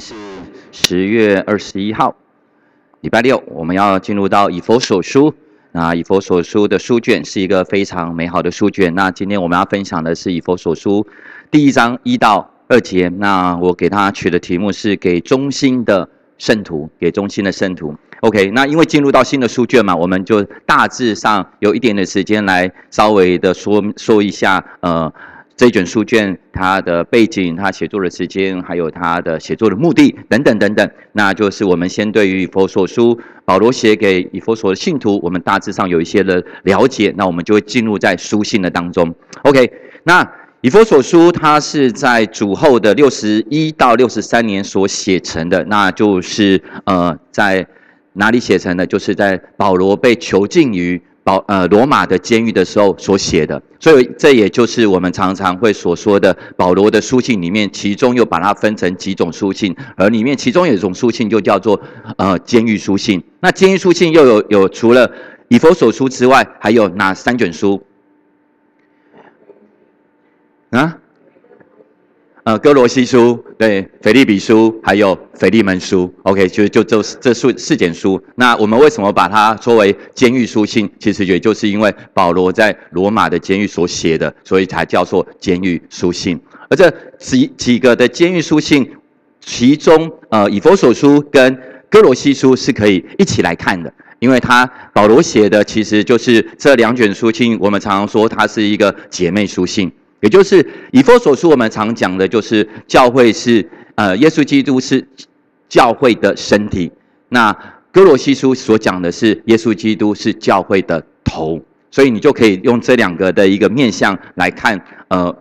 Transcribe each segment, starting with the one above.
是十月二十一号，礼拜六，我们要进入到以佛所书。那以佛所书的书卷是一个非常美好的书卷。那今天我们要分享的是以佛所书第一章一到二节。那我给他取的题目是“给中心的圣徒”，给中心的圣徒。OK，那因为进入到新的书卷嘛，我们就大致上有一点的时间来稍微的说说一下，呃。这卷书卷，它的背景、它写作的时间，还有它的写作的目的等等等等，那就是我们先对于以佛所书，保罗写给以佛所的信徒，我们大致上有一些的了解，那我们就会进入在书信的当中。OK，那以佛所书，它是在主后的六十一到六十三年所写成的，那就是呃，在哪里写成的？就是在保罗被囚禁于。保呃罗马的监狱的时候所写的，所以这也就是我们常常会所说的保罗的书信里面，其中又把它分成几种书信，而里面其中有一种书信就叫做呃监狱书信。那监狱书信又有有除了以佛所书之外，还有哪三卷书？啊？呃，哥罗西书、对，腓利比书，还有腓利门书，OK，就就这这四四卷书。那我们为什么把它作为监狱书信？其实也就是因为保罗在罗马的监狱所写的，所以才叫做监狱书信。而这几几个的监狱书信，其中呃，以佛所书跟哥罗西书是可以一起来看的，因为他保罗写的其实就是这两卷书信，我们常常说它是一个姐妹书信。也就是以佛所书，我们常讲的就是教会是呃，耶稣基督是教会的身体。那哥罗西书所讲的是耶稣基督是教会的头，所以你就可以用这两个的一个面向来看，呃，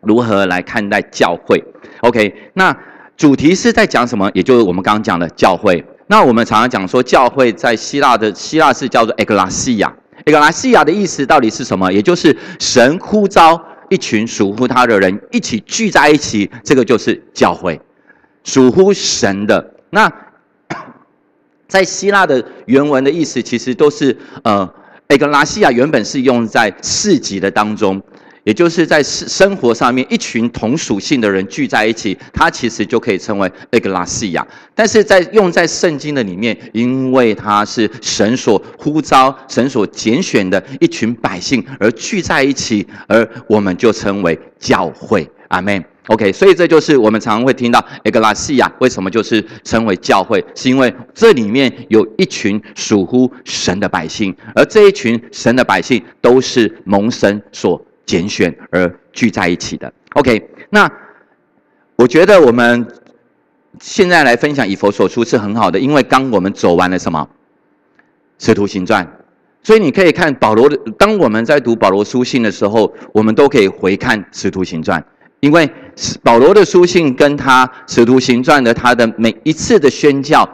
如何来看待教会？OK，那主题是在讲什么？也就是我们刚刚讲的教会。那我们常常讲说，教会在希腊的希腊是叫做 e 格拉西亚。e 格拉西亚的意思到底是什么？也就是神呼召。一群属乎他的人一起聚在一起，这个就是教会，属乎神的。那 在希腊的原文的意思，其实都是呃，埃格拉西亚原本是用在市集的当中。也就是在生生活上面，一群同属性的人聚在一起，它其实就可以称为埃格拉西亚。但是在用在圣经的里面，因为它是神所呼召、神所拣选的一群百姓而聚在一起，而我们就称为教会。阿门。OK，所以这就是我们常常会听到埃格拉西亚为什么就是称为教会，是因为这里面有一群属乎神的百姓，而这一群神的百姓都是蒙神所。拣选而聚在一起的，OK。那我觉得我们现在来分享以佛所书是很好的，因为刚我们走完了什么《使徒行传》，所以你可以看保罗的。当我们在读保罗书信的时候，我们都可以回看《使徒行传》，因为保罗的书信跟他《使徒行传》的他的每一次的宣教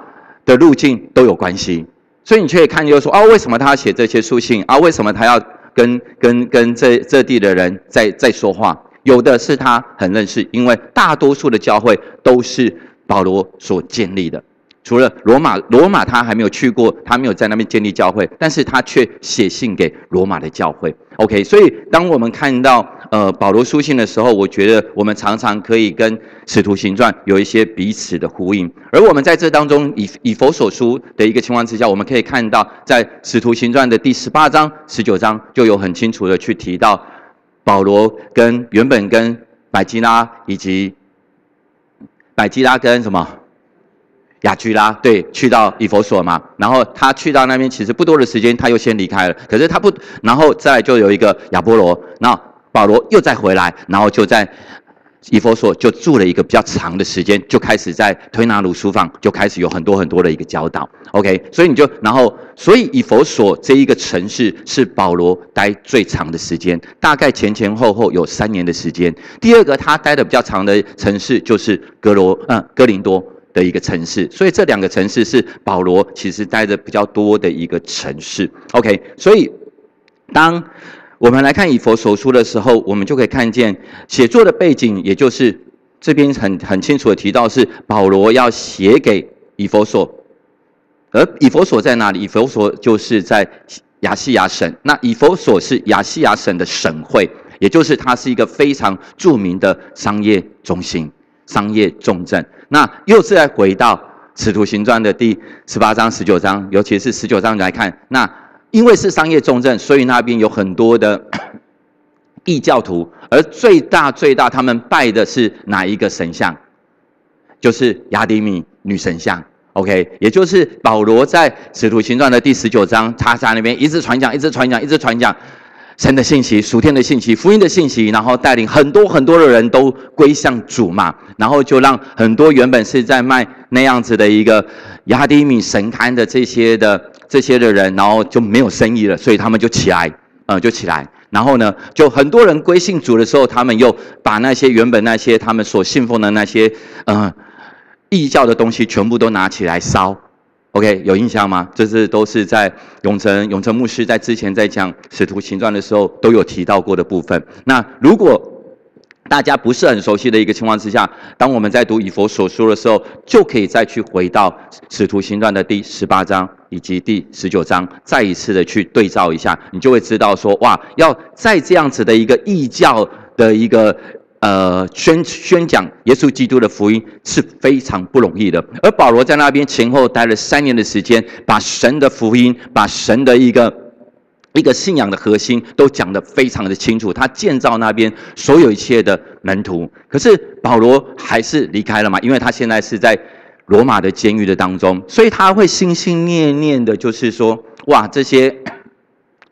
的路径都有关系，所以你可以看，就是说啊，为什么他要写这些书信啊？为什么他要？跟跟跟这这地的人在在说话，有的是他很认识，因为大多数的教会都是保罗所建立的。除了罗马，罗马他还没有去过，他没有在那边建立教会，但是他却写信给罗马的教会。OK，所以当我们看到呃保罗书信的时候，我觉得我们常常可以跟使徒行传有一些彼此的呼应。而我们在这当中以以佛所书的一个情况之下，我们可以看到在使徒行传的第十八章、十九章就有很清楚的去提到保罗跟原本跟百基拉以及百基拉跟什么。雅居拉对，去到以佛所嘛，然后他去到那边，其实不多的时间，他又先离开了。可是他不，然后再就有一个亚波罗，那保罗又再回来，然后就在以佛所就住了一个比较长的时间，就开始在推拿鲁书房就开始有很多很多的一个教导。OK，所以你就然后，所以以佛所这一个城市是保罗待最长的时间，大概前前后后有三年的时间。第二个他待的比较长的城市就是格罗，嗯，哥林多。的一个城市，所以这两个城市是保罗其实待的比较多的一个城市。OK，所以当我们来看以佛所书的时候，我们就可以看见写作的背景，也就是这边很很清楚的提到是保罗要写给以佛所，而以佛所在哪里？以佛所就是在亚细亚省。那以佛所是亚细亚省的省会，也就是它是一个非常著名的商业中心。商业重镇。那又是在回到《使徒行传》的第十八章、十九章，尤其是十九章来看，那因为是商业重镇，所以那边有很多的 异教徒，而最大最大，他们拜的是哪一个神像？就是雅典米女神像。OK，也就是保罗在《使徒行传》的第十九章，他在那边一直传讲，一直传讲，一直传讲神的信息、属天的信息、福音的信息，然后带领很多很多的人都归向主嘛，然后就让很多原本是在卖那样子的一个雅典米神龛的这些的这些的人，然后就没有生意了，所以他们就起来，呃，就起来，然后呢，就很多人归信主的时候，他们又把那些原本那些他们所信奉的那些，嗯。异教的东西全部都拿起来烧，OK，有印象吗？这是都是在永成永成牧师在之前在讲使徒行传的时候都有提到过的部分。那如果大家不是很熟悉的一个情况之下，当我们在读以佛所说的时候，就可以再去回到使徒行传的第十八章以及第十九章，再一次的去对照一下，你就会知道说，哇，要在这样子的一个异教的一个。呃，宣宣讲耶稣基督的福音是非常不容易的。而保罗在那边前后待了三年的时间，把神的福音，把神的一个一个信仰的核心都讲得非常的清楚。他建造那边所有一切的门徒，可是保罗还是离开了嘛？因为他现在是在罗马的监狱的当中，所以他会心心念念的，就是说，哇，这些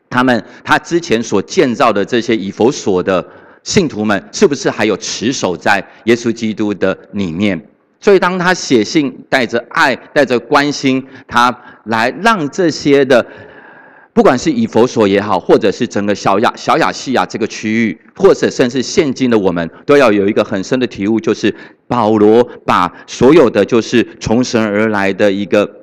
他们他之前所建造的这些以佛所的。信徒们是不是还有持守在耶稣基督的里面？所以当他写信，带着爱，带着关心，他来让这些的，不管是以佛所也好，或者是整个小亚小亚细亚这个区域，或者甚至现今的我们，都要有一个很深的体悟，就是保罗把所有的就是从神而来的一个。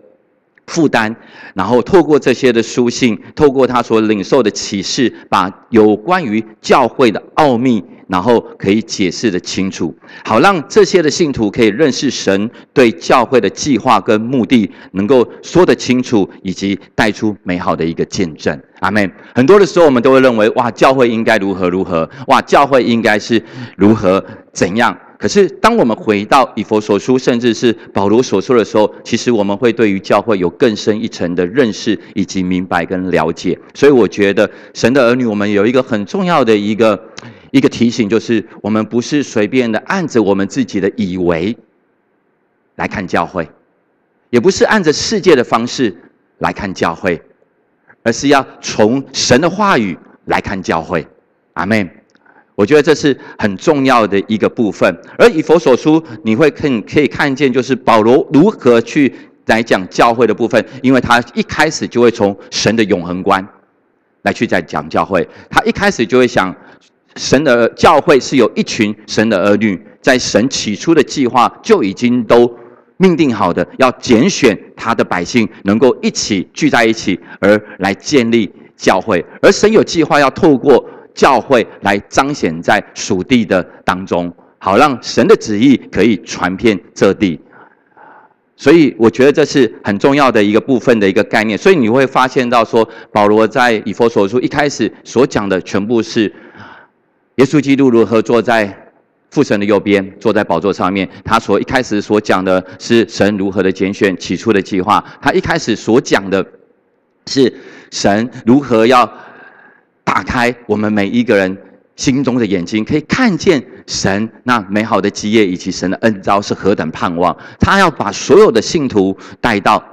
负担，然后透过这些的书信，透过他所领受的启示，把有关于教会的奥秘，然后可以解释的清楚，好让这些的信徒可以认识神对教会的计划跟目的，能够说得清楚，以及带出美好的一个见证。阿门。很多的时候，我们都会认为，哇，教会应该如何如何，哇，教会应该是如何怎样。可是，当我们回到以佛所书，甚至是保罗所说的时候，其实我们会对于教会有更深一层的认识以及明白跟了解。所以，我觉得神的儿女，我们有一个很重要的一个一个提醒，就是我们不是随便的按着我们自己的以为来看教会，也不是按着世界的方式来看教会，而是要从神的话语来看教会。阿门。我觉得这是很重要的一个部分，而以佛所书，你会看可以看见，就是保罗如何去来讲教会的部分，因为他一开始就会从神的永恒观来去在讲教会，他一开始就会想，神的教会是有一群神的儿女，在神起初的计划就已经都命定好的，要拣选他的百姓，能够一起聚在一起，而来建立教会，而神有计划要透过。教会来彰显在属地的当中，好让神的旨意可以传遍这地。所以我觉得这是很重要的一个部分的一个概念。所以你会发现到说，保罗在以弗所书一开始所讲的全部是耶稣基督如何坐在父神的右边，坐在宝座上面。他所一开始所讲的是神如何的拣选起初的计划。他一开始所讲的是神如何要。打开我们每一个人心中的眼睛，可以看见神那美好的基业以及神的恩招是何等盼望。他要把所有的信徒带到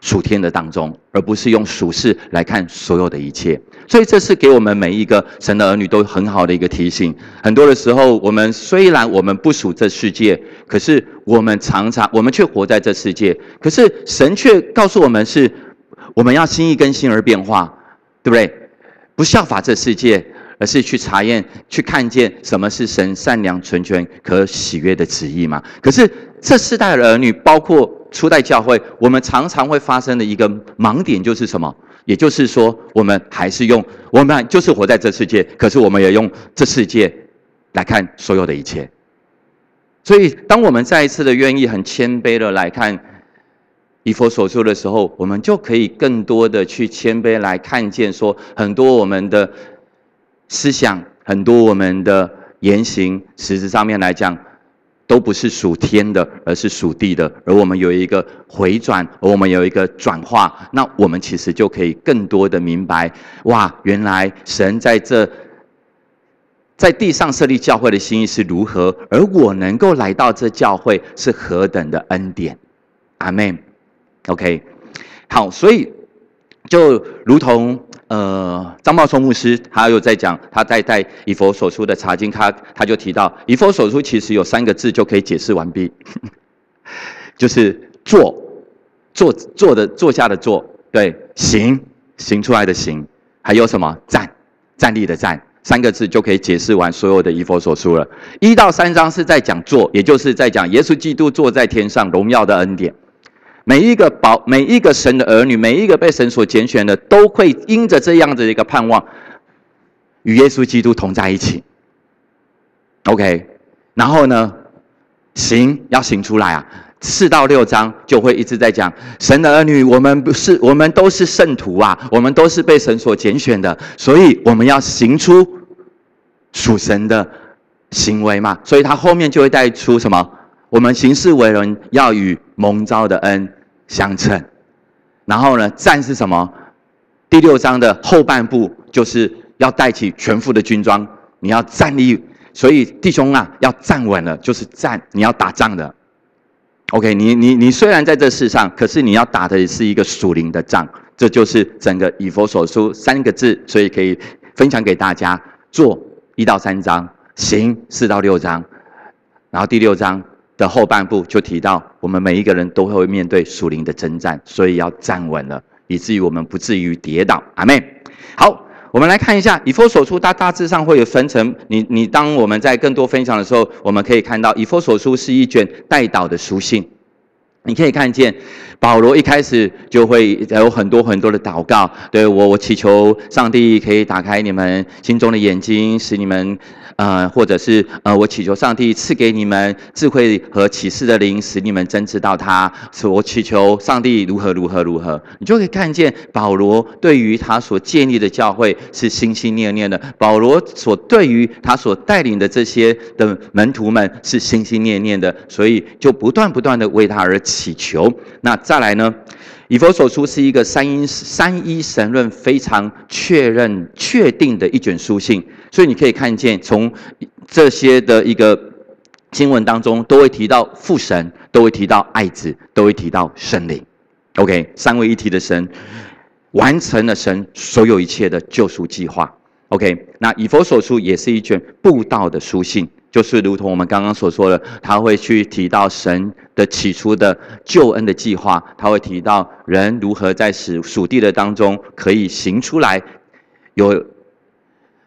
属天的当中，而不是用属世来看所有的一切。所以这是给我们每一个神的儿女都很好的一个提醒。很多的时候，我们虽然我们不属这世界，可是我们常常我们却活在这世界。可是神却告诉我们是，我们要心意更新而变化，对不对？不效法这世界，而是去查验、去看见什么是神善良、纯全、可喜悦的旨意嘛？可是这世代的儿女，包括初代教会，我们常常会发生的一个盲点就是什么？也就是说，我们还是用我们就是活在这世界，可是我们也用这世界来看所有的一切。所以，当我们再一次的愿意很谦卑的来看。以佛所说的时候，我们就可以更多的去谦卑来看见，说很多我们的思想，很多我们的言行，实质上面来讲，都不是属天的，而是属地的。而我们有一个回转，而我们有一个转化，那我们其实就可以更多的明白：哇，原来神在这在地上设立教会的心意是如何，而我能够来到这教会是何等的恩典。阿门。OK，好，所以就如同。呃，张茂松牧师他又在讲，他在带以佛所书的查经，他他就提到，以佛所书其实有三个字就可以解释完毕，就是坐，坐坐的坐下的坐，对，行行出来的行，还有什么站，站立的站，三个字就可以解释完所有的以佛所书了。一到三章是在讲坐，也就是在讲耶稣基督坐在天上荣耀的恩典。每一个宝，每一个神的儿女，每一个被神所拣选的，都会因着这样的一个盼望，与耶稣基督同在一起。OK，然后呢，行要行出来啊，四到六章就会一直在讲神的儿女，我们不是，我们都是圣徒啊，我们都是被神所拣选的，所以我们要行出属神的行为嘛。所以他后面就会带出什么？我们行事为人要与蒙召的恩相称，然后呢，战是什么？第六章的后半部就是要带起全副的军装，你要站立。所以弟兄啊，要站稳了，就是站，你要打仗的。OK，你你你虽然在这世上，可是你要打的是一个属灵的仗，这就是整个以佛所书三个字，所以可以分享给大家：做一到三章，行四到六章，然后第六章。的后半部就提到，我们每一个人都会面对属灵的征战，所以要站稳了，以至于我们不至于跌倒。阿妹，好，我们来看一下以佛所书，它大致上会有分成。你你当我们在更多分享的时候，我们可以看到以佛所书是一卷带导的书信。你可以看见保罗一开始就会有很多很多的祷告，对我我祈求上帝可以打开你们心中的眼睛，使你们。呃，或者是呃，我祈求上帝赐给你们智慧和启示的灵，使你们真知道他。是我祈求上帝如何如何如何，你就可以看见保罗对于他所建立的教会是心心念念的。保罗所对于他所带领的这些的门徒们是心心念念的，所以就不断不断的为他而祈求。那再来呢？以佛所书是一个三一三一神论非常确认确定的一卷书信。所以你可以看见，从这些的一个经文当中，都会提到父神，都会提到爱子，都会提到圣灵。OK，三位一体的神完成了神所有一切的救赎计划。OK，那以佛所书也是一卷布道的书信，就是如同我们刚刚所说的，他会去提到神的起初的救恩的计划，他会提到人如何在属属地的当中可以行出来，有。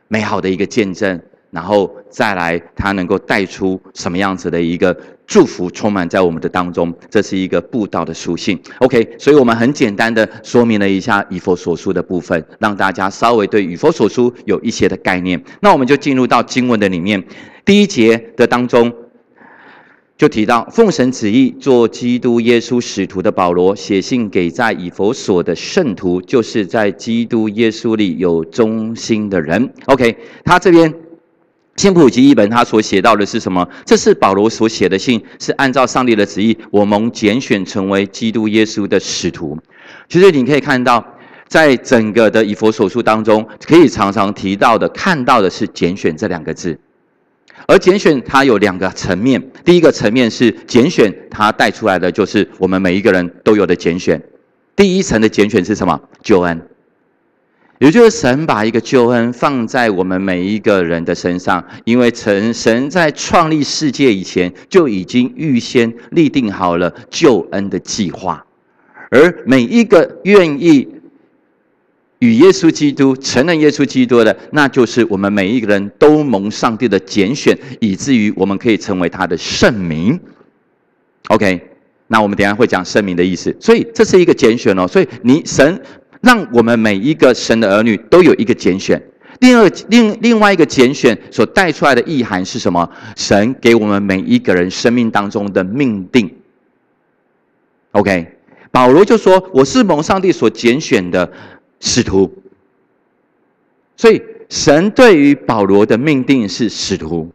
美好的一个见证，然后再来，它能够带出什么样子的一个祝福，充满在我们的当中。这是一个布道的属性。OK，所以我们很简单的说明了一下以佛所书的部分，让大家稍微对以佛所书有一些的概念。那我们就进入到经文的里面，第一节的当中。就提到奉神旨意做基督耶稣使徒的保罗写信给在以佛所的圣徒，就是在基督耶稣里有忠心的人。OK，他这边新普及一本，他所写到的是什么？这是保罗所写的信，是按照上帝的旨意，我蒙拣选成为基督耶稣的使徒。其实你可以看到，在整个的以佛所书当中，可以常常提到的、看到的是“拣选”这两个字。而拣选它有两个层面，第一个层面是拣选，它带出来的就是我们每一个人都有的拣选。第一层的拣选是什么？救恩，也就是神把一个救恩放在我们每一个人的身上，因为神神在创立世界以前就已经预先立定好了救恩的计划，而每一个愿意。与耶稣基督承认耶稣基督的，那就是我们每一个人都蒙上帝的拣选，以至于我们可以成为他的圣名。OK，那我们等下会讲圣名的意思。所以这是一个拣选哦。所以你神让我们每一个神的儿女都有一个拣选。另二另另外一个拣选所带出来的意涵是什么？神给我们每一个人生命当中的命定。OK，保罗就说：“我是蒙上帝所拣选的。”使徒，所以神对于保罗的命定是使徒，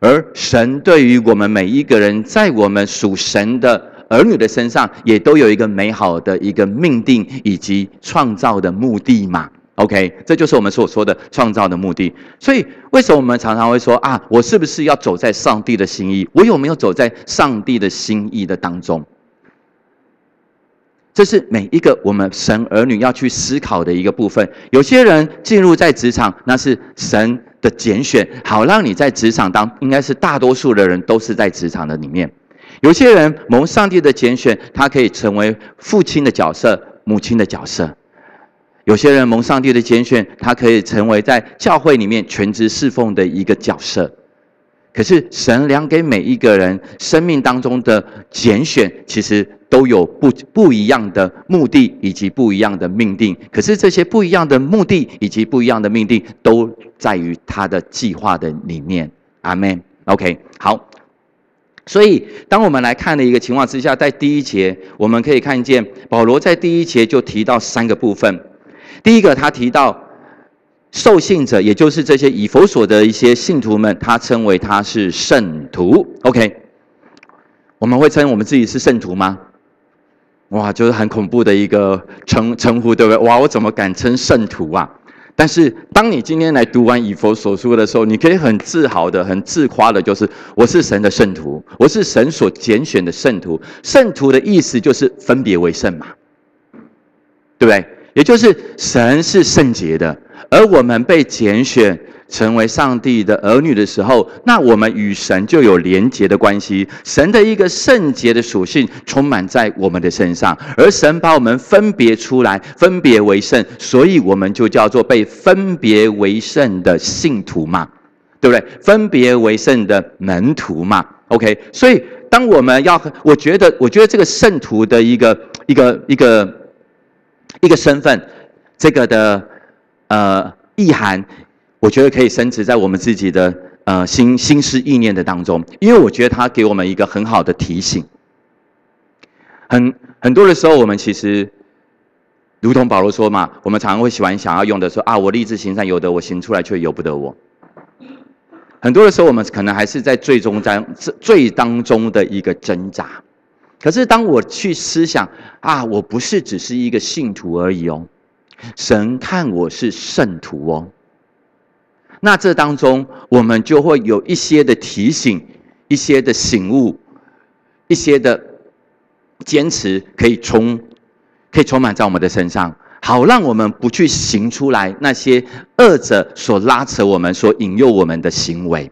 而神对于我们每一个人，在我们属神的儿女的身上，也都有一个美好的一个命定以及创造的目的嘛。OK，这就是我们所说的创造的目的。所以，为什么我们常常会说啊，我是不是要走在上帝的心意？我有没有走在上帝的心意的当中？这是每一个我们神儿女要去思考的一个部分。有些人进入在职场，那是神的拣选，好让你在职场当，应该是大多数的人都是在职场的里面。有些人蒙上帝的拣选，他可以成为父亲的角色、母亲的角色。有些人蒙上帝的拣选，他可以成为在教会里面全职侍奉的一个角色。可是神量给每一个人生命当中的拣选，其实都有不不一样的目的以及不一样的命定。可是这些不一样的目的以及不一样的命定，都在于他的计划的里面。阿门。OK，好。所以当我们来看的一个情况之下，在第一节我们可以看见保罗在第一节就提到三个部分。第一个，他提到受信者，也就是这些以佛所的一些信徒们，他称为他是圣徒。OK，我们会称我们自己是圣徒吗？哇，就是很恐怖的一个称称呼，对不对？哇，我怎么敢称圣徒啊？但是当你今天来读完以佛所书的时候，你可以很自豪的、很自夸的，就是我是神的圣徒，我是神所拣选的圣徒。圣徒的意思就是分别为圣嘛，对不对？也就是神是圣洁的，而我们被拣选成为上帝的儿女的时候，那我们与神就有连结的关系。神的一个圣洁的属性充满在我们的身上，而神把我们分别出来，分别为圣，所以我们就叫做被分别为圣的信徒嘛，对不对？分别为圣的门徒嘛。OK，所以当我们要，我觉得，我觉得这个圣徒的一个一个一个。一个身份，这个的呃意涵，我觉得可以升值在我们自己的呃心心思意念的当中，因为我觉得他给我们一个很好的提醒。很很多的时候，我们其实如同保罗说嘛，我们常常会喜欢想要用的说啊，我立志行善，有的我行出来却由不得我。很多的时候，我们可能还是在最终在最当中的一个挣扎。可是，当我去思想啊，我不是只是一个信徒而已哦，神看我是圣徒哦。那这当中，我们就会有一些的提醒，一些的醒悟，一些的坚持，可以充，可以充满在我们的身上，好让我们不去行出来那些恶者所拉扯我们、所引诱我们的行为，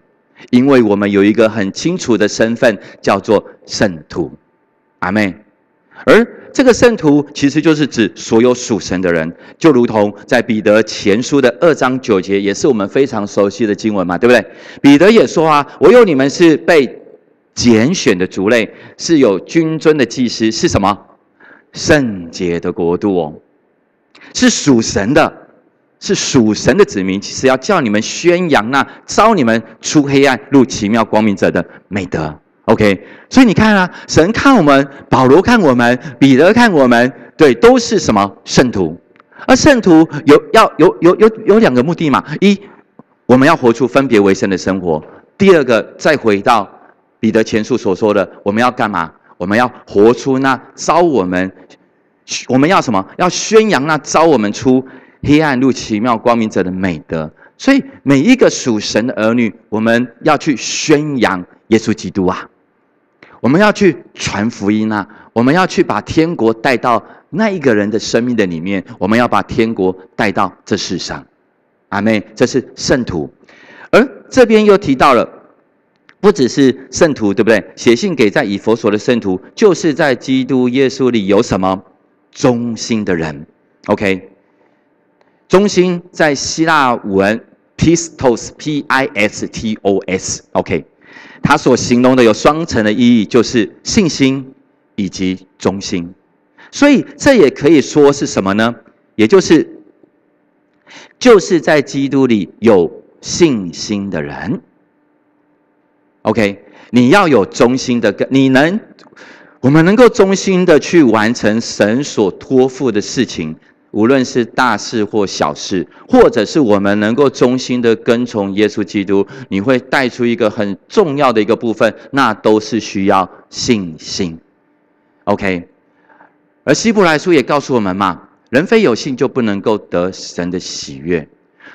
因为我们有一个很清楚的身份，叫做圣徒。阿妹，而这个圣徒其实就是指所有属神的人，就如同在彼得前书的二章九节，也是我们非常熟悉的经文嘛，对不对？彼得也说啊，我有你们是被拣选的族类，是有君尊的祭司，是什么？圣洁的国度哦，是属神的，是属神的子民，其实要叫你们宣扬那招你们出黑暗入奇妙光明者的美德。OK，所以你看啊，神看我们，保罗看我们，彼得看我们，对，都是什么圣徒？而圣徒有要有有有有两个目的嘛：一，我们要活出分别为圣的生活；第二个，再回到彼得前书所说的，我们要干嘛？我们要活出那招我们，我们要什么？要宣扬那招我们出黑暗入奇妙光明者的美德。所以每一个属神的儿女，我们要去宣扬耶稣基督啊。我们要去传福音啊！我们要去把天国带到那一个人的生命的里面。我们要把天国带到这世上，阿妹，这是圣徒。而这边又提到了，不只是圣徒，对不对？写信给在以佛所的圣徒，就是在基督耶稣里有什么忠心的人？OK，忠心在希腊文 pistos，P-I-S-T-O-S，OK。他所形容的有双层的意义，就是信心以及忠心，所以这也可以说是什么呢？也就是就是在基督里有信心的人。OK，你要有忠心的，你能，我们能够忠心的去完成神所托付的事情，无论是大事或小事，或者是我们能够忠心的跟从耶稣基督，你会带出一个很重要的一个部分，那都是需要信心。OK，而希伯来书也告诉我们嘛，人非有信就不能够得神的喜悦，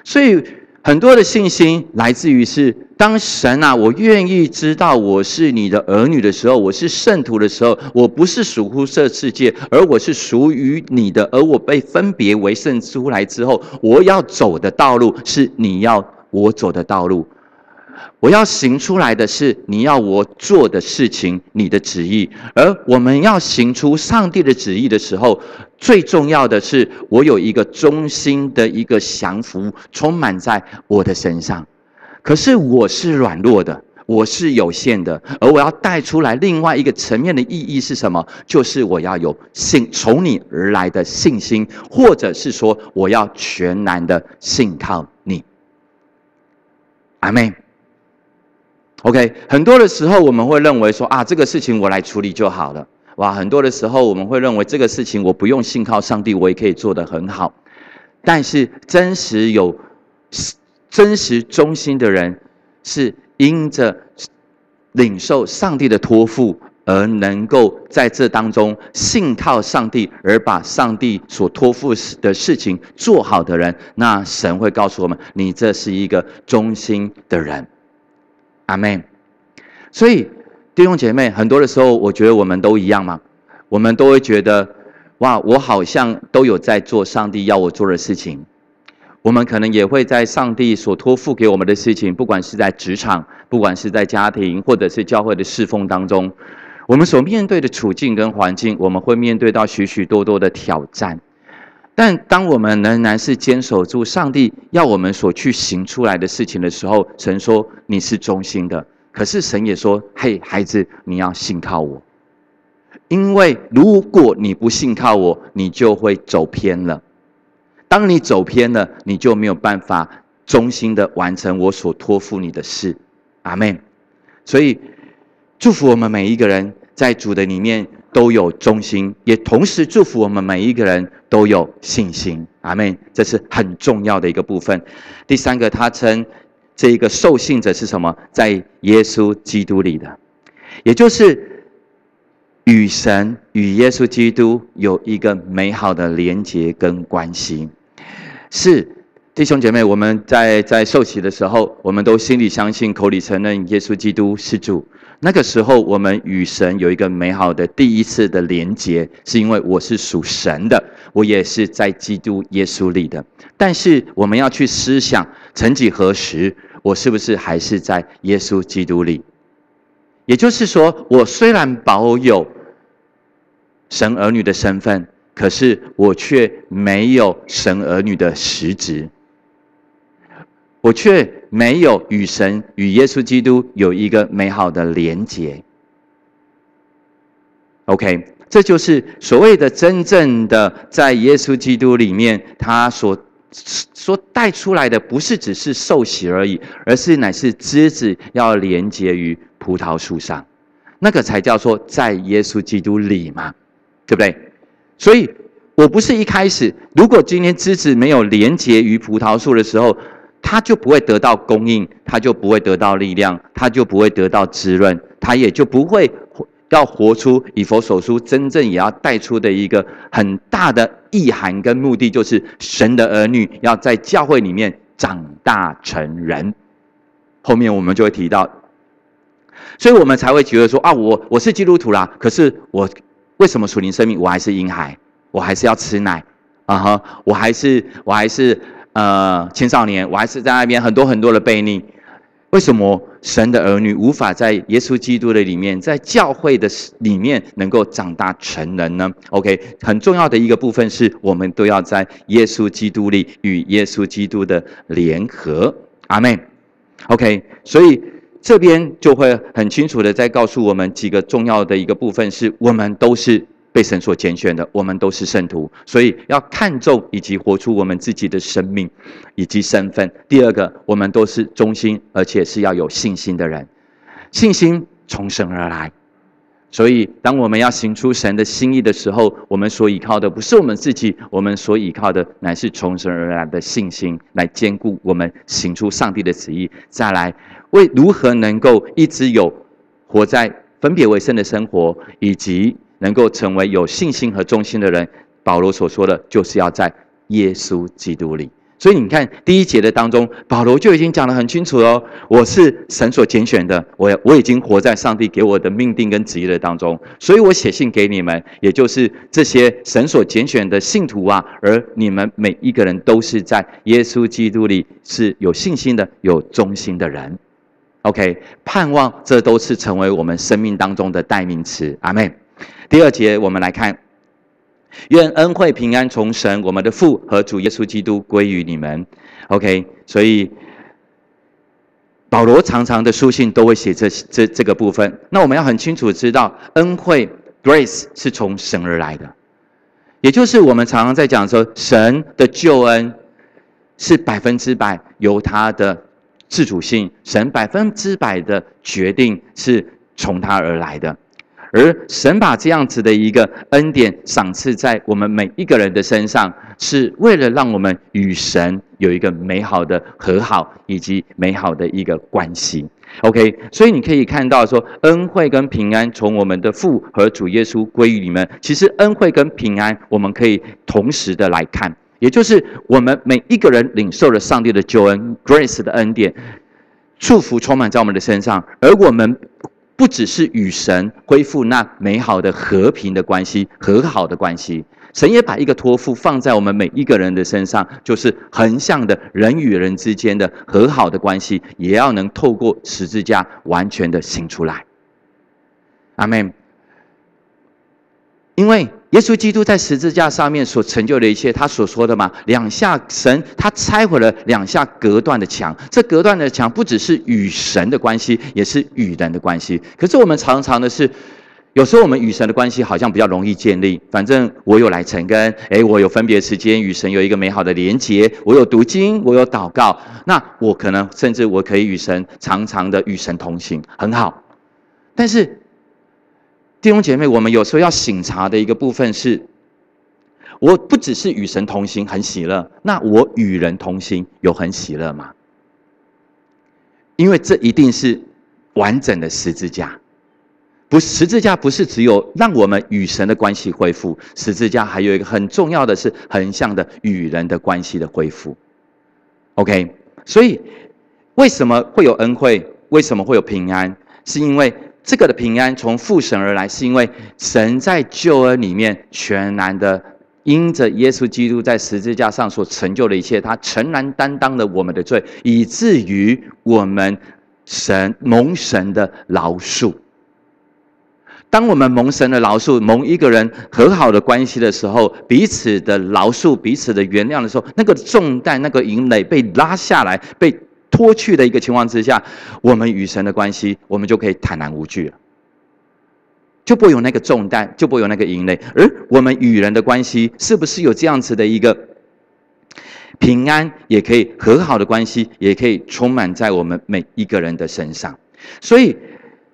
所以。很多的信心来自于是，当神啊，我愿意知道我是你的儿女的时候，我是圣徒的时候，我不是属乎这世界，而我是属于你的，而我被分别为圣出来之后，我要走的道路是你要我走的道路。我要行出来的是你要我做的事情，你的旨意。而我们要行出上帝的旨意的时候，最重要的是我有一个中心的一个降服，充满在我的身上。可是我是软弱的，我是有限的，而我要带出来另外一个层面的意义是什么？就是我要有信从你而来的信心，或者是说我要全然的信靠你。阿妹。OK，很多的时候我们会认为说啊，这个事情我来处理就好了。哇，很多的时候我们会认为这个事情我不用信靠上帝，我也可以做得很好。但是真实有真实忠心的人，是因着领受上帝的托付，而能够在这当中信靠上帝，而把上帝所托付的事情做好的人，那神会告诉我们，你这是一个忠心的人。阿妹，所以弟兄姐妹，很多的时候，我觉得我们都一样嘛。我们都会觉得，哇，我好像都有在做上帝要我做的事情。我们可能也会在上帝所托付给我们的事情，不管是在职场，不管是在家庭，或者是教会的侍奉当中，我们所面对的处境跟环境，我们会面对到许许多多的挑战。但当我们仍然是坚守住上帝要我们所去行出来的事情的时候，神说你是忠心的。可是神也说：“嘿，孩子，你要信靠我，因为如果你不信靠我，你就会走偏了。当你走偏了，你就没有办法忠心的完成我所托付你的事。”阿门。所以祝福我们每一个人在主的里面。都有忠心，也同时祝福我们每一个人都有信心。阿门。这是很重要的一个部分。第三个，他称这一个受信者是什么？在耶稣基督里的，也就是与神与耶稣基督有一个美好的连结跟关系。是弟兄姐妹，我们在在受洗的时候，我们都心里相信，口里承认耶稣基督是主。那个时候，我们与神有一个美好的第一次的连结，是因为我是属神的，我也是在基督耶稣里的。但是，我们要去思想，曾几何时，我是不是还是在耶稣基督里？也就是说，我虽然保有神儿女的身份，可是我却没有神儿女的实质。我却没有与神、与耶稣基督有一个美好的连结。OK，这就是所谓的真正的在耶稣基督里面，他所所带出来的，不是只是受洗而已，而是乃是枝子要连接于葡萄树上，那个才叫做在耶稣基督里嘛，对不对？所以我不是一开始，如果今天枝子没有连接于葡萄树的时候。他就不会得到供应，他就不会得到力量，他就不会得到滋润，他也就不会要活出以佛所书真正也要带出的一个很大的意涵跟目的，就是神的儿女要在教会里面长大成人。后面我们就会提到，所以我们才会觉得说啊，我我是基督徒啦，可是我为什么属灵生命我还是婴孩，我还是要吃奶啊哈，我还是我还是。呃，青少年，我还是在那边很多很多的悖逆。为什么神的儿女无法在耶稣基督的里面，在教会的里面能够长大成人呢？OK，很重要的一个部分是我们都要在耶稣基督里与耶稣基督的联合。阿妹 OK，所以这边就会很清楚的在告诉我们几个重要的一个部分，是我们都是。被神所拣选的，我们都是圣徒，所以要看重以及活出我们自己的生命以及身份。第二个，我们都是忠心，而且是要有信心的人。信心从神而来，所以，当我们要行出神的心意的时候，我们所依靠的不是我们自己，我们所依靠的乃是从神而来的信心，来兼顾我们行出上帝的旨意。再来，为如何能够一直有活在分别为圣的生活，以及能够成为有信心和忠心的人，保罗所说的就是要在耶稣基督里。所以你看，第一节的当中，保罗就已经讲得很清楚哦，我是神所拣选的，我我已经活在上帝给我的命定跟旨意的当中，所以我写信给你们，也就是这些神所拣选的信徒啊，而你们每一个人都是在耶稣基督里是有信心的、有忠心的人。OK，盼望这都是成为我们生命当中的代名词。阿妹，第二节我们来看。愿恩惠平安从神我们的父和主耶稣基督归于你们。OK，所以保罗常常的书信都会写这这这个部分。那我们要很清楚知道，恩惠 （grace） 是从神而来的，也就是我们常常在讲说，神的救恩是百分之百由他的自主性，神百分之百的决定是从他而来的。而神把这样子的一个恩典赏赐在我们每一个人的身上，是为了让我们与神有一个美好的和好，以及美好的一个关系。OK，所以你可以看到说，恩惠跟平安从我们的父和主耶稣归于你们。其实恩惠跟平安，我们可以同时的来看，也就是我们每一个人领受了上帝的救恩 （grace） 的恩典，祝福充满在我们的身上，而我们。不只是与神恢复那美好的和平的关系、和好的关系，神也把一个托付放在我们每一个人的身上，就是横向的人与人之间的和好的关系，也要能透过十字架完全的行出来。阿门。因为耶稣基督在十字架上面所成就的一切，他所说的嘛，两下神他拆毁了两下隔断的墙，这隔断的墙不只是与神的关系，也是与人的关系。可是我们常常的是，有时候我们与神的关系好像比较容易建立，反正我有来成根，诶，我有分别时间与神有一个美好的连结，我有读经，我有祷告，那我可能甚至我可以与神常常的与神同行，很好，但是。弟兄姐妹，我们有时候要醒察的一个部分是，我不只是与神同行很喜乐，那我与人同行有很喜乐吗？因为这一定是完整的十字架，不，十字架不是只有让我们与神的关系恢复，十字架还有一个很重要的是横向的与人的关系的恢复。OK，所以为什么会有恩惠？为什么会有平安？是因为。这个的平安从父神而来，是因为神在救恩里面全然的因着耶稣基督在十字架上所成就的一切，他诚然担当了我们的罪，以至于我们神蒙神的饶恕。当我们蒙神的饶恕，蒙一个人和好的关系的时候，彼此的饶恕、彼此的原谅的时候，那个重担、那个营垒被拉下来，被。脱去的一个情况之下，我们与神的关系，我们就可以坦然无惧了，就不会有那个重担，就不会有那个阴累。而我们与人的关系，是不是有这样子的一个平安，也可以和好的关系，也可以充满在我们每一个人的身上？所以，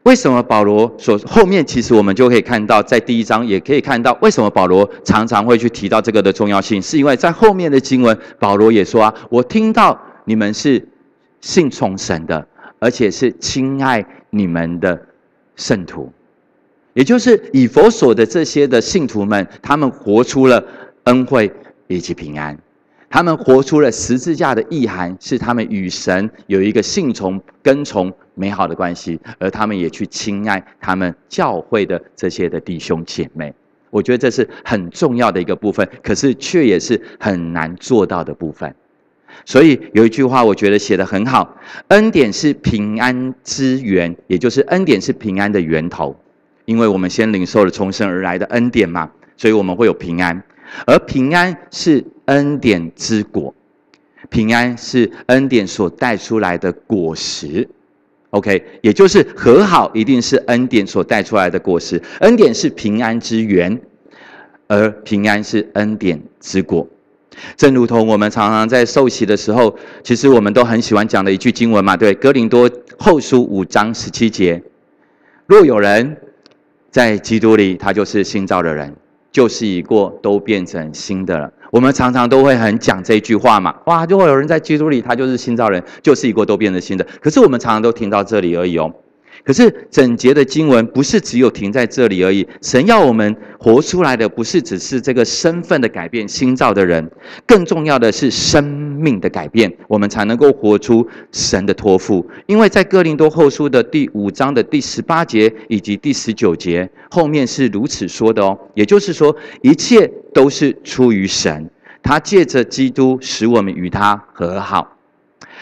为什么保罗所后面，其实我们就可以看到，在第一章也可以看到，为什么保罗常常会去提到这个的重要性，是因为在后面的经文，保罗也说啊，我听到你们是。信从神的，而且是亲爱你们的圣徒，也就是以佛所的这些的信徒们，他们活出了恩惠以及平安，他们活出了十字架的意涵，是他们与神有一个信从、跟从美好的关系，而他们也去亲爱他们教会的这些的弟兄姐妹。我觉得这是很重要的一个部分，可是却也是很难做到的部分。所以有一句话，我觉得写得很好：恩典是平安之源，也就是恩典是平安的源头。因为我们先领受了重生而来的恩典嘛，所以我们会有平安。而平安是恩典之果，平安是恩典所带出来的果实。OK，也就是和好一定是恩典所带出来的果实。恩典是平安之源，而平安是恩典之果。正如同我们常常在受洗的时候，其实我们都很喜欢讲的一句经文嘛，对，哥林多后书五章十七节：若有人在基督里，他就是新造的人，旧事已过，都变成新的了。我们常常都会很讲这句话嘛，哇，就会有人在基督里，他就是新造人，旧事已过，都变成新的。可是我们常常都听到这里而已哦。可是整节的经文不是只有停在这里而已，神要我们活出来的不是只是这个身份的改变，新造的人，更重要的是生命的改变，我们才能够活出神的托付。因为在哥林多后书的第五章的第十八节以及第十九节后面是如此说的哦，也就是说，一切都是出于神，他借着基督使我们与他和好，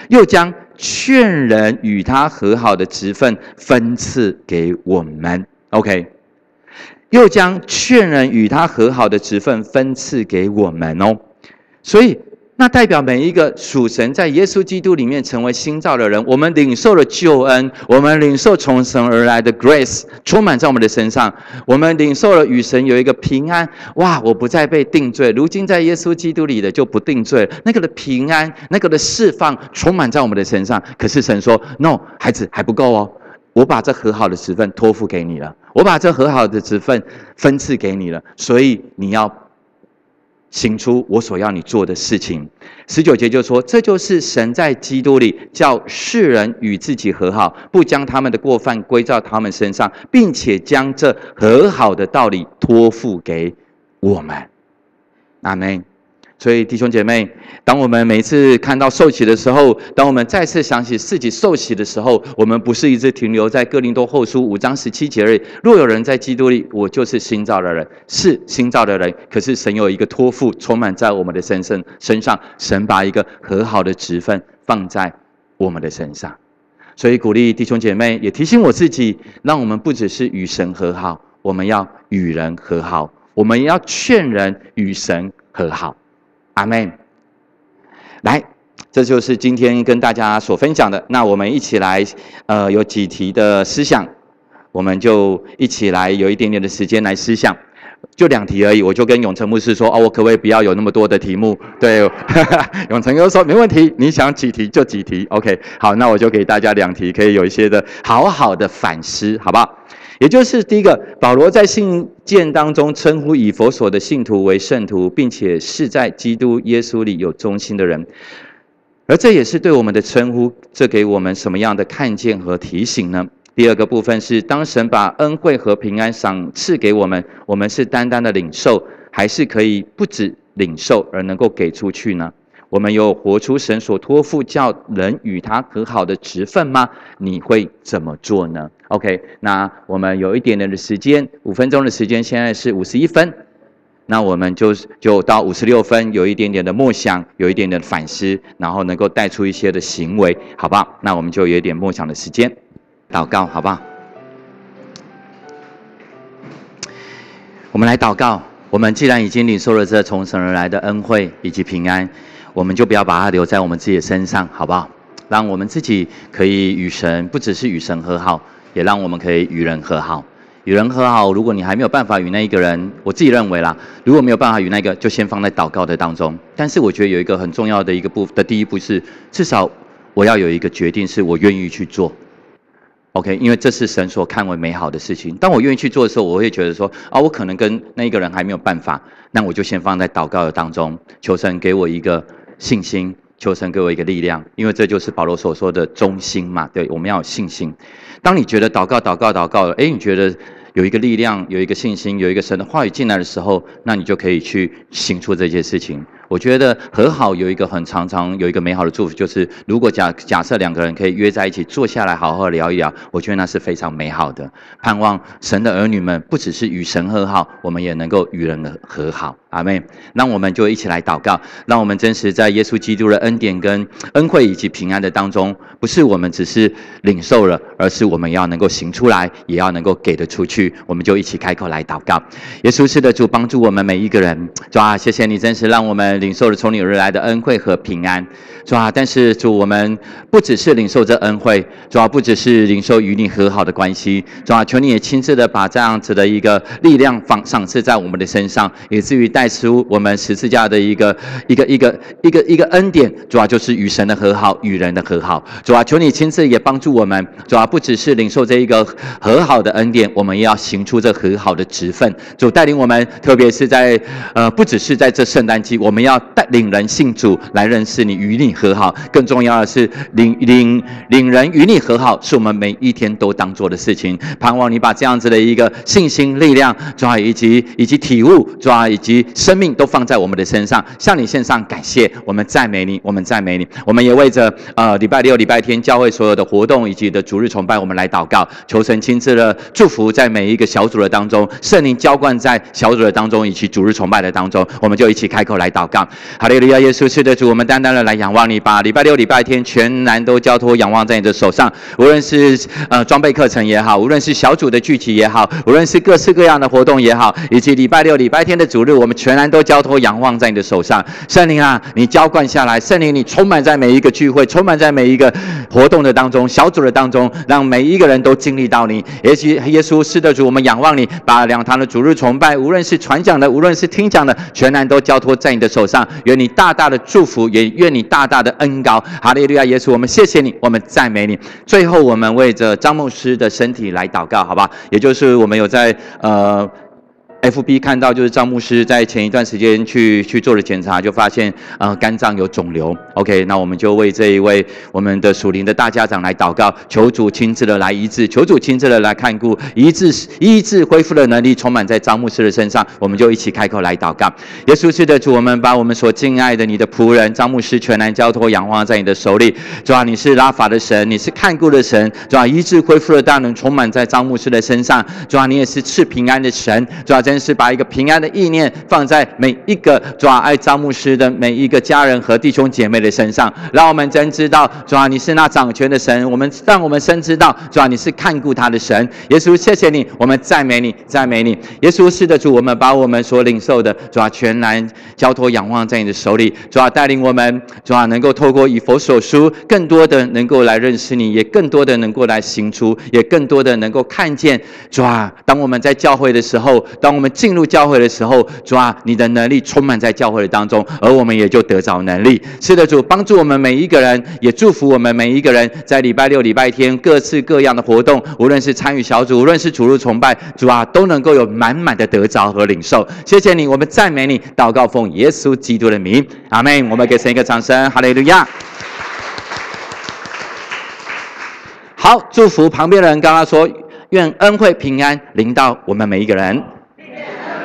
又将。劝人与他和好的职分分赐给我们，OK，又将劝人与他和好的职分分赐给我们哦，所以。那代表每一个属神在耶稣基督里面成为新造的人，我们领受了救恩，我们领受从神而来的 grace 充满在我们的身上，我们领受了与神有一个平安。哇，我不再被定罪，如今在耶稣基督里的就不定罪。那个的平安，那个的释放充满在我们的身上。可是神说：“No，孩子还不够哦，我把这和好的职分托付给你了，我把这和好的职分分赐给你了，所以你要。”行出我所要你做的事情。十九节就说：“这就是神在基督里叫世人与自己和好，不将他们的过犯归到他们身上，并且将这和好的道理托付给我们。”阿门。所以弟兄姐妹，当我们每次看到受洗的时候，当我们再次想起自己受洗的时候，我们不是一直停留在哥林多后书五章十七节里。若有人在基督里，我就是新造的人，是新造的人。可是神有一个托付，充满在我们的身上，身上神把一个和好的职分放在我们的身上。所以鼓励弟兄姐妹，也提醒我自己，让我们不只是与神和好，我们要与人和好，我们要劝人与神和好。阿门。来，这就是今天跟大家所分享的。那我们一起来，呃，有几题的思想，我们就一起来有一点点的时间来思想，就两题而已。我就跟永成牧师说：“哦，我可不可以不要有那么多的题目？”对，永成哥说：“没问题，你想几题就几题。”OK，好，那我就给大家两题，可以有一些的好好的反思，好不好？也就是第一个，保罗在信件当中称呼以佛所的信徒为圣徒，并且是在基督耶稣里有忠心的人，而这也是对我们的称呼。这给我们什么样的看见和提醒呢？第二个部分是，当神把恩惠和平安赏赐给我们，我们是单单的领受，还是可以不止领受而能够给出去呢？我们有活出神所托付叫人与他和好的职分吗？你会怎么做呢？OK，那我们有一点点的时间，五分钟的时间，现在是五十一分，那我们就就到五十六分，有一点点的默想，有一点点的反思，然后能够带出一些的行为，好不好？那我们就有一点默想的时间，祷告，好不好？我们来祷告。我们既然已经领受了这从神而来的恩惠以及平安。我们就不要把它留在我们自己的身上，好不好？让我们自己可以与神，不只是与神和好，也让我们可以与人和好。与人和好，如果你还没有办法与那一个人，我自己认为啦，如果没有办法与那个，就先放在祷告的当中。但是我觉得有一个很重要的一个步的第一步是，至少我要有一个决定，是我愿意去做。OK，因为这是神所看为美好的事情。当我愿意去做的时候，我会觉得说啊，我可能跟那一个人还没有办法，那我就先放在祷告的当中，求神给我一个。信心，求神给我一个力量，因为这就是保罗所说的忠心嘛。对，我们要有信心。当你觉得祷告、祷告、祷告，哎，你觉得有一个力量、有一个信心、有一个神的话语进来的时候，那你就可以去行出这件事情。我觉得和好有一个很常常有一个美好的祝福，就是如果假假设两个人可以约在一起坐下来好好聊一聊，我觉得那是非常美好的。盼望神的儿女们不只是与神和好，我们也能够与人和好。阿妹，那我们就一起来祷告，让我们真实在耶稣基督的恩典跟恩惠以及平安的当中，不是我们只是领受了，而是我们要能够行出来，也要能够给得出去。我们就一起开口来祷告。耶稣是的主，帮助我们每一个人。主啊，谢谢你真实让我们。们领受了从你而来的恩惠和平安，主啊！但是主，我们不只是领受这恩惠，主啊，不只是领受与你和好的关系，主啊，求你也亲自的把这样子的一个力量放赏赐在我们的身上，以至于带出我们十字架的一个一个一个一个一个恩典，主啊，就是与神的和好，与人的和好，主啊，求你亲自也帮助我们，主啊，不只是领受这一个和好的恩典，我们也要行出这和好的职分，主带领我们，特别是在呃，不只是在这圣诞期，我们要带领人信主来认识你，与你和好。更重要的是，领领领人与你和好，是我们每一天都当做的事情。盼望你把这样子的一个信心、力量，抓以及以及体悟，抓以及生命都放在我们的身上，向你献上感谢。我们赞美你，我们赞美你。我们也为着呃礼拜六、礼拜天教会所有的活动以及的主日崇拜，我们来祷告，求神亲自的祝福在每一个小组的当中，圣灵浇灌在小组的当中以及主日崇拜的当中，我们就一起开口来祷告。哈利路亚，耶稣是的主，我们单单的来仰望你，把礼拜六、礼拜天全然都交托仰望在你的手上。无论是呃装备课程也好，无论是小组的聚集也好，无论是各式各样的活动也好，以及礼拜六、礼拜天的主日，我们全然都交托仰望在你的手上。圣灵啊，你浇灌下来，圣灵你充满在每一个聚会，充满在每一个活动的当中，小组的当中，让每一个人都经历到你。也许耶稣是的主，我们仰望你，把两堂的主日崇拜，无论是传讲的，无论是听讲的，全然都交托在你的手上。愿你大大的祝福，也愿你大大的恩高。哈利路亚，耶稣，我们谢谢你，我们赞美你。最后，我们为着张牧师的身体来祷告，好吧？也就是我们有在呃。F B 看到就是张牧师在前一段时间去去做了检查，就发现呃肝脏有肿瘤。OK，那我们就为这一位我们的属灵的大家长来祷告，求主亲自的来医治，求主亲自的来看顾，医治医治恢复的能力充满在张牧师的身上。我们就一起开口来祷告。耶稣是的主，我们把我们所敬爱的你的仆人张牧师全然交托仰望在你的手里。主啊，你是拉法的神，你是看顾的神。主啊，医治恢复的大能充满在张牧师的身上。主啊，你也是赐平安的神。主啊。真是把一个平安的意念放在每一个抓爱张牧师的每一个家人和弟兄姐妹的身上，让我们真知道抓你是那掌权的神。我们让我们深知道抓你是看顾他的神。耶稣，谢谢你，我们赞美你，赞美你。耶稣是的主，我们把我们所领受的抓全然交托仰望在你的手里，抓带领我们抓能够透过以佛所书，更多的能够来认识你，也更多的能够来行出，也更多的能够看见抓。当我们在教会的时候，当我们进入教会的时候，主啊，你的能力充满在教会的当中，而我们也就得着能力。是的，主帮助我们每一个人，也祝福我们每一个人，在礼拜六、礼拜天各式各样的活动，无论是参与小组，无论是主日崇拜，主啊，都能够有满满的得着和领受。谢谢你，我们赞美你，祷告奉耶稣基督的名，阿门。我们给神一个掌声，哈利路亚。好，祝福旁边的人，刚刚说，愿恩惠平安临到我们每一个人。